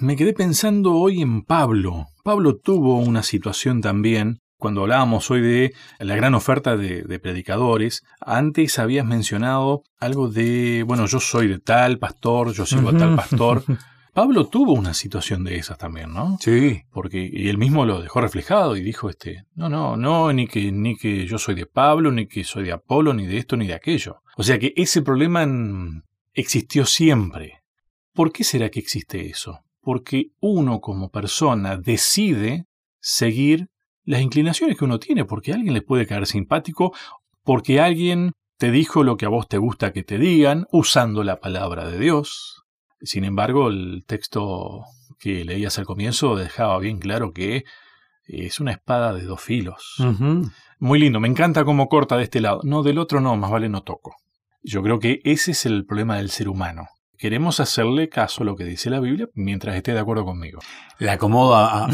me quedé pensando hoy en Pablo. Pablo tuvo una situación también cuando hablábamos hoy de la gran oferta de, predicadores, antes habías mencionado algo de, bueno, yo soy de tal pastor, yo sigo a tal pastor. Pablo tuvo una situación de esas también, ¿no? Sí. Porque y él mismo lo dejó reflejado y dijo, este, no, no, no, ni que, ni que yo soy de Pablo, ni que soy de Apolo, ni de esto, ni de aquello. O sea que ese problema existió siempre. ¿Por qué será que existe eso? Porque uno como persona decide seguir las inclinaciones que uno tiene, porque a alguien le puede caer simpático, porque alguien te dijo lo que a vos te gusta que te digan, usando la palabra de Dios. Sin embargo, el texto que leías al comienzo dejaba bien claro que es una espada de dos filos. Muy lindo, me encanta cómo corta de este lado. No, del otro no, más vale no toco. Yo creo que ese es el problema del ser humano queremos hacerle caso a lo que dice la Biblia mientras esté de acuerdo conmigo. Le acomodo a,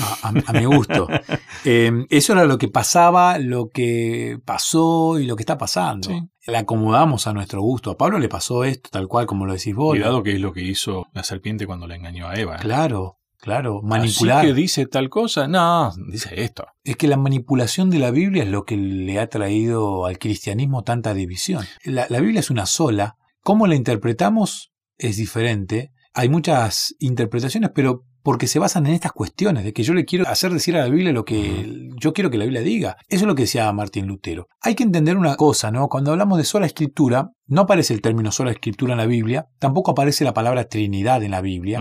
mi gusto. Em, eso era lo que pasaba, lo que pasó y lo que está pasando. Le acomodamos a nuestro gusto. A Pablo le pasó esto, tal cual como lo decís vos. Cuidado que es lo que hizo la serpiente cuando le engañó a Eva. ¿eh? Claro. Claro, manipular. Así que dice tal cosa, no, dice esto. Es que la manipulación de la Biblia es lo que le ha traído al cristianismo tanta división. La, la Biblia es una sola. ¿Cómo la interpretamos? Es diferente. Hay muchas interpretaciones, pero porque se basan en estas cuestiones, de que yo le quiero hacer decir a la Biblia lo que yo quiero que la Biblia diga. Eso es lo que decía Martín Lutero. Hay que entender una cosa, ¿no? Cuando hablamos de sola escritura, no aparece el término sola escritura en la Biblia, tampoco aparece la palabra Trinidad en la Biblia,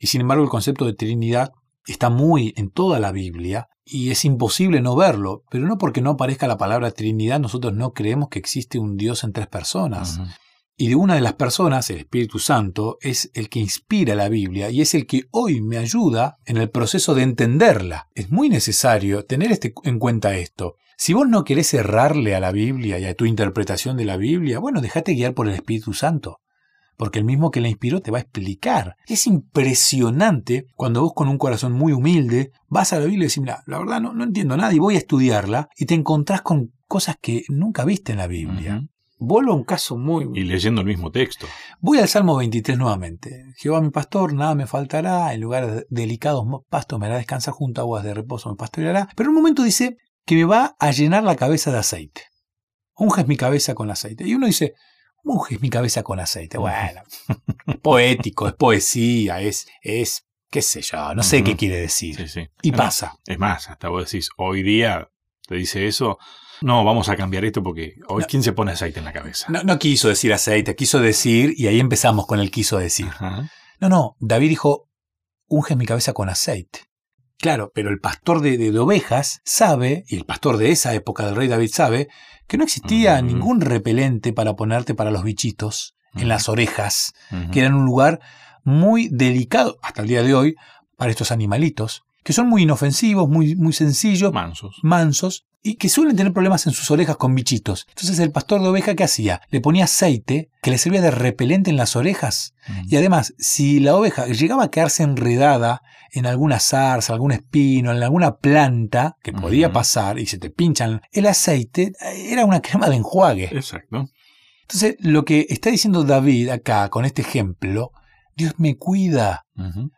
y sin embargo el concepto de Trinidad está muy en toda la Biblia y es imposible no verlo, pero no porque no aparezca la palabra Trinidad nosotros no creemos que existe un Dios en tres personas. Y de una de las personas, el Espíritu Santo, es el que inspira la Biblia y es el que hoy me ayuda en el proceso de entenderla. Es muy necesario tener este, en cuenta esto. Si vos no querés errarle a la Biblia y a tu interpretación de la Biblia, bueno, déjate guiar por el Espíritu Santo. Porque el mismo que la inspiró te va a explicar. Es impresionante cuando vos con un corazón muy humilde vas a la Biblia y decís, mira, la verdad no, no entiendo nada y voy a estudiarla y te encontrás con cosas que nunca viste en la Biblia. Vuelvo a un caso muy... Y leyendo el mismo texto. Voy al Salmo 23 nuevamente. Jehová mi pastor, nada me faltará, en lugares delicados pastos me hará descansar junto a aguas de reposo me pastoreará. Pero en un momento dice que me va a llenar la cabeza de aceite. Unges mi cabeza con aceite. Y uno dice, unges mi cabeza con aceite. Bueno, poético, es poesía, es, es, qué sé yo, no sé qué quiere decir. Y pasa. Es más, hasta vos decís, hoy día te dice eso, no, vamos a cambiar esto porque hoy quién se pone aceite en la cabeza. No, quiso decir aceite, quiso decir, y ahí empezamos con el quiso decir. No, no, David dijo, unge mi cabeza con aceite. Claro, pero el pastor de, ovejas sabe, y el pastor de esa época del rey David sabe, que no existía ningún repelente para ponerte para los bichitos en las orejas, que eran un lugar muy delicado, hasta el día de hoy, para estos animalitos, que son muy inofensivos, muy, muy sencillos, mansos. mansos, y que suelen tener problemas en sus orejas con bichitos. Entonces el pastor de oveja, ¿qué hacía? Le ponía aceite que le servía de repelente en las orejas. Mm. Y además, si la oveja llegaba a quedarse enredada en alguna zarza, algún espino, en alguna planta, que podía pasar y se te pinchan, el aceite eh, era una crema de enjuague. Exacto. Entonces, lo que está diciendo David acá con este ejemplo, Dios me cuida,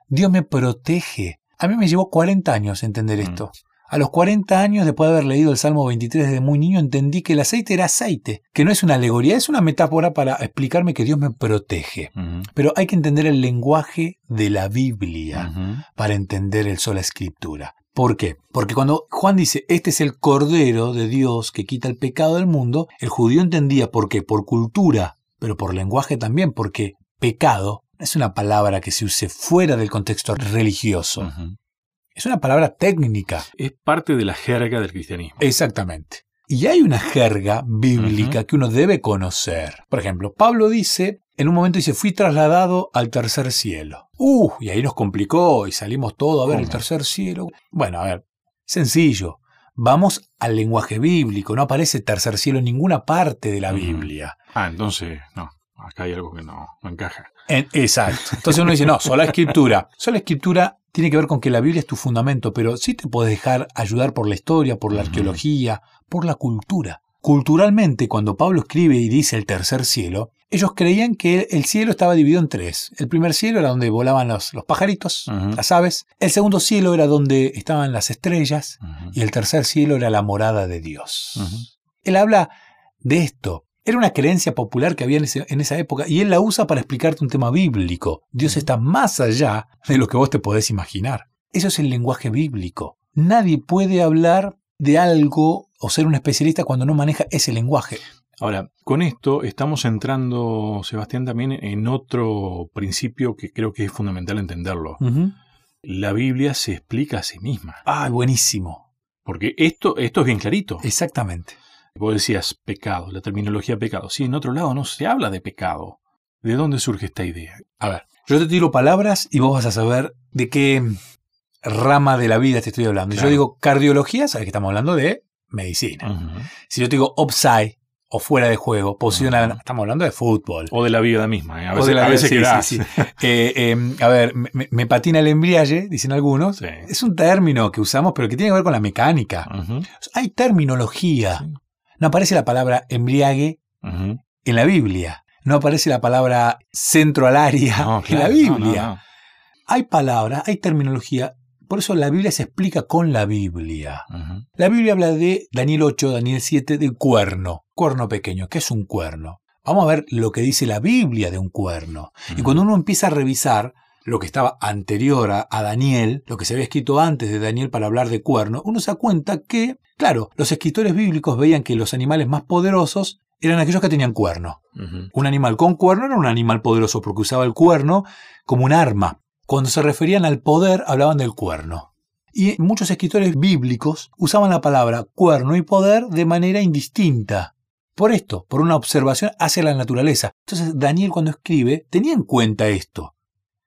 Dios me protege. A mí me llevó 40 años entender mm. esto. A los 40 años, después de haber leído el Salmo 23 desde muy niño, entendí que el aceite era aceite, que no es una alegoría, es una metáfora para explicarme que Dios me protege. Pero hay que entender el lenguaje de la Biblia para entender el sola escritura. ¿Por qué? Porque cuando Juan dice, este es el Cordero de Dios que quita el pecado del mundo, el judío entendía por qué, por cultura, pero por lenguaje también, porque pecado es una palabra que se use fuera del contexto religioso. Es una palabra técnica. Es parte de la jerga del cristianismo. Exactamente. Y hay una jerga bíblica que uno debe conocer. Por ejemplo, Pablo dice, en un momento dice, fui trasladado al tercer cielo. Uh, y ahí nos complicó y salimos todos a ver el tercer cielo. Bueno, a ver, sencillo. Vamos al lenguaje bíblico, no aparece tercer cielo en ninguna parte de la Biblia. Ah, entonces, no, acá hay algo que no, encaja. exacto. Entonces uno dice, no, sola escritura. Sola escritura tiene que ver con que la Biblia es tu fundamento, pero sí te puedes dejar ayudar por la historia, por la arqueología, por la cultura. Culturalmente, cuando Pablo escribe y dice el tercer cielo, ellos creían que el cielo estaba dividido en tres. El primer cielo era donde volaban los, los pajaritos, las aves. El segundo cielo era donde estaban las estrellas. Y el tercer cielo era la morada de Dios. Él habla de esto. Era una creencia popular que había en, ese- en esa época y él la usa para explicarte un tema bíblico. Dios está más allá de lo que vos te podés imaginar. Eso es el lenguaje bíblico. Nadie puede hablar de algo o ser un especialista cuando no maneja ese lenguaje. Ahora, con esto estamos entrando, Sebastián, también en otro principio que creo que es fundamental entenderlo. La Biblia se explica a sí misma. Ah, buenísimo. Porque esto, esto es bien clarito. Exactamente. Vos decías pecado, la terminología pecado. Sí, en otro lado no se habla de pecado. ¿De dónde surge esta idea? A ver, yo te tiro palabras y vos vas a saber de qué rama de la vida te estoy hablando. Claro. Yo digo cardiología, sabes que estamos hablando de medicina. Si yo te digo offside o fuera de juego, posición, estamos hablando de fútbol. O de la vida misma. ¿eh? A O veces, de la a vida, veces sí, quedás. sí, sí. Eh, eh, a ver, me, me patina el embriague, dicen algunos. Es un término que usamos, pero que tiene que ver con la mecánica. Hay terminología. No aparece la palabra embriague en la Biblia. No aparece la palabra centro al área No, en la Biblia. no, no. Hay palabras, hay terminología. Por eso la Biblia se explica con la Biblia. La Biblia habla de Daniel 8, Daniel 7, de cuerno. Cuerno pequeño. ¿Qué es un cuerno? Vamos a ver lo que dice la Biblia de un cuerno. Y cuando uno empieza a revisar lo que estaba anterior a, a Daniel, lo que se había escrito antes de Daniel para hablar de cuerno, uno se da cuenta que, claro, los escritores bíblicos veían que los animales más poderosos eran aquellos que tenían cuerno. Un animal con cuerno era un animal poderoso porque usaba el cuerno como un arma. Cuando se referían al poder, hablaban del cuerno. Y muchos escritores bíblicos usaban la palabra cuerno y poder de manera indistinta. Por esto, por una observación hacia la naturaleza. Entonces Daniel cuando escribe tenía en cuenta esto.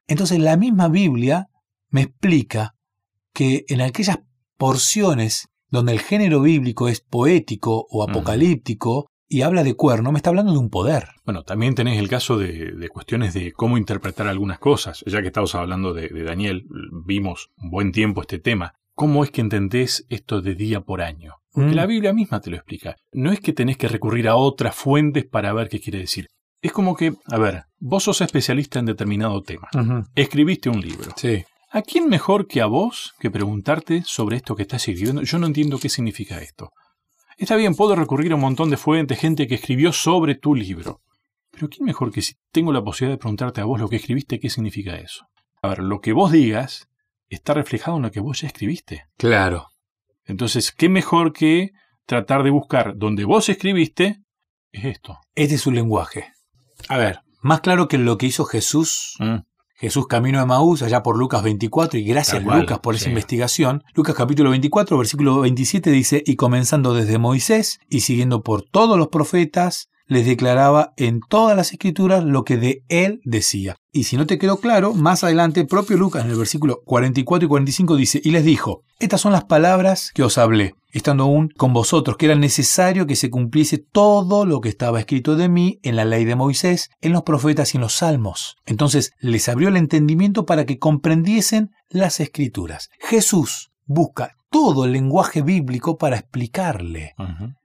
Entonces la misma Biblia me explica que en aquellas porciones donde el género bíblico es poético o apocalíptico y habla de cuerno, me está hablando de un poder. Bueno, también tenés el caso de, de cuestiones de cómo interpretar algunas cosas. Ya que estamos hablando de, de Daniel, vimos un buen tiempo este tema. ¿Cómo es que entendés esto de día por año? Porque Mm. la Biblia misma te lo explica. No es que tenés que recurrir a otras fuentes para ver qué quiere decir. Es como que, a ver, vos sos especialista en determinado tema. Escribiste un libro. Sí. ¿A quién mejor que a vos que preguntarte sobre esto que estás escribiendo? Yo no entiendo qué significa esto. Está bien, puedo recurrir a un montón de fuentes, gente que escribió sobre tu libro. Pero ¿quién mejor que si tengo la posibilidad de preguntarte a vos lo que escribiste, qué significa eso? A ver, lo que vos digas está reflejado en lo que vos ya escribiste. Claro. Entonces, ¿qué mejor que tratar de buscar donde vos escribiste? Es esto. Este es su lenguaje. A ver, más claro que lo que hizo Jesús, Mm, Jesús camino de Maús, allá por Lucas 24, y gracias cual, Lucas por esa investigación. Lucas capítulo 24, versículo 27 dice, y comenzando desde Moisés y siguiendo por todos los profetas, les declaraba en todas las escrituras lo que de él decía. Y si no te quedó claro, más adelante el propio Lucas en el versículo 44 y 45 dice, y les dijo, estas son las palabras que os hablé, estando aún con vosotros, que era necesario que se cumpliese todo lo que estaba escrito de mí en la ley de Moisés, en los profetas y en los salmos. Entonces les abrió el entendimiento para que comprendiesen las escrituras. Jesús busca todo el lenguaje bíblico para explicarle.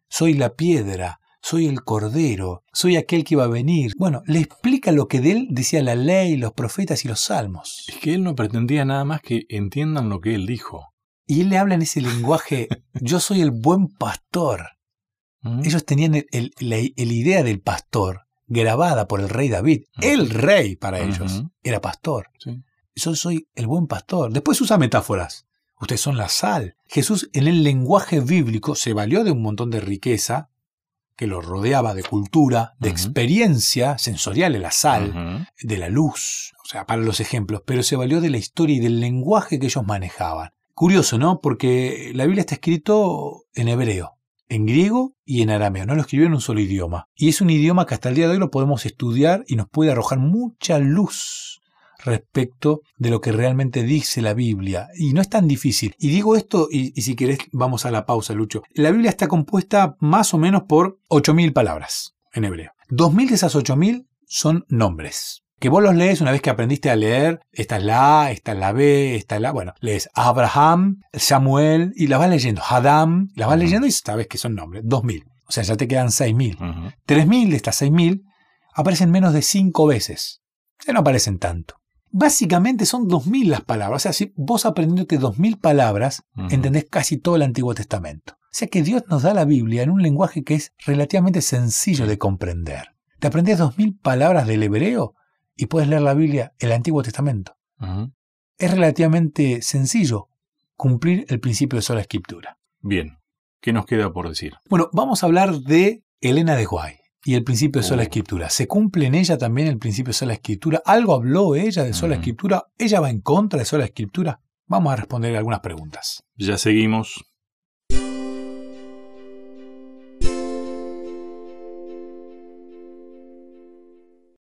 Soy la piedra, soy el cordero, soy aquel que iba a venir. Bueno, le explica lo que de él decía la ley, los profetas y los salmos. Es que él no pretendía nada más que entiendan lo que él dijo. Y él le habla en ese lenguaje, yo soy el buen pastor. ¿Mm? Ellos tenían el, el- la el idea del pastor grabada por el rey David. Ujú. El rey para ellos era pastor. Sí. Yo soy el buen pastor. Después usa metáforas. Ustedes son la sal. Jesús en el lenguaje bíblico se valió de un montón de riqueza que lo rodeaba de cultura, de experiencia sensorial de la sal, de la luz, o sea, para los ejemplos, pero se valió de la historia y del lenguaje que ellos manejaban. Curioso, ¿no? Porque la Biblia está escrito en hebreo, en griego y en arameo, no lo escribió en un solo idioma. Y es un idioma que hasta el día de hoy lo podemos estudiar y nos puede arrojar mucha luz respecto de lo que realmente dice la Biblia. Y no es tan difícil. Y digo esto, y, y si querés vamos a la pausa, Lucho. La Biblia está compuesta más o menos por 8.000 palabras en hebreo. 2.000 de esas 8.000 son nombres. Que vos los lees una vez que aprendiste a leer, esta es la A, esta es la B, esta es la... Bueno, lees Abraham, Samuel, y la vas leyendo. Hadam, la vas leyendo y sabes que son nombres. 2.000. O sea, ya te quedan 6.000. Ujú. 3.000 de estas 6.000 aparecen menos de cinco veces. Ya no aparecen tanto. Básicamente son 2.000 las palabras. O sea, si vos aprendiéndote 2.000 palabras, Ujú. entendés casi todo el Antiguo Testamento. O sea que Dios nos da la Biblia en un lenguaje que es relativamente sencillo de comprender. Te aprendés 2.000 palabras del hebreo y puedes leer la Biblia, el Antiguo Testamento. Es relativamente sencillo cumplir el principio de sola escritura. Bien. ¿Qué nos queda por decir? Bueno, vamos a hablar de Elena de Guay y el principio de sola Oh. escritura. ¿Se cumple en ella también el principio de sola escritura? ¿Algo habló ella de sola Ujú. escritura? ¿Ella va en contra de sola escritura? Vamos a responder algunas preguntas. Ya seguimos.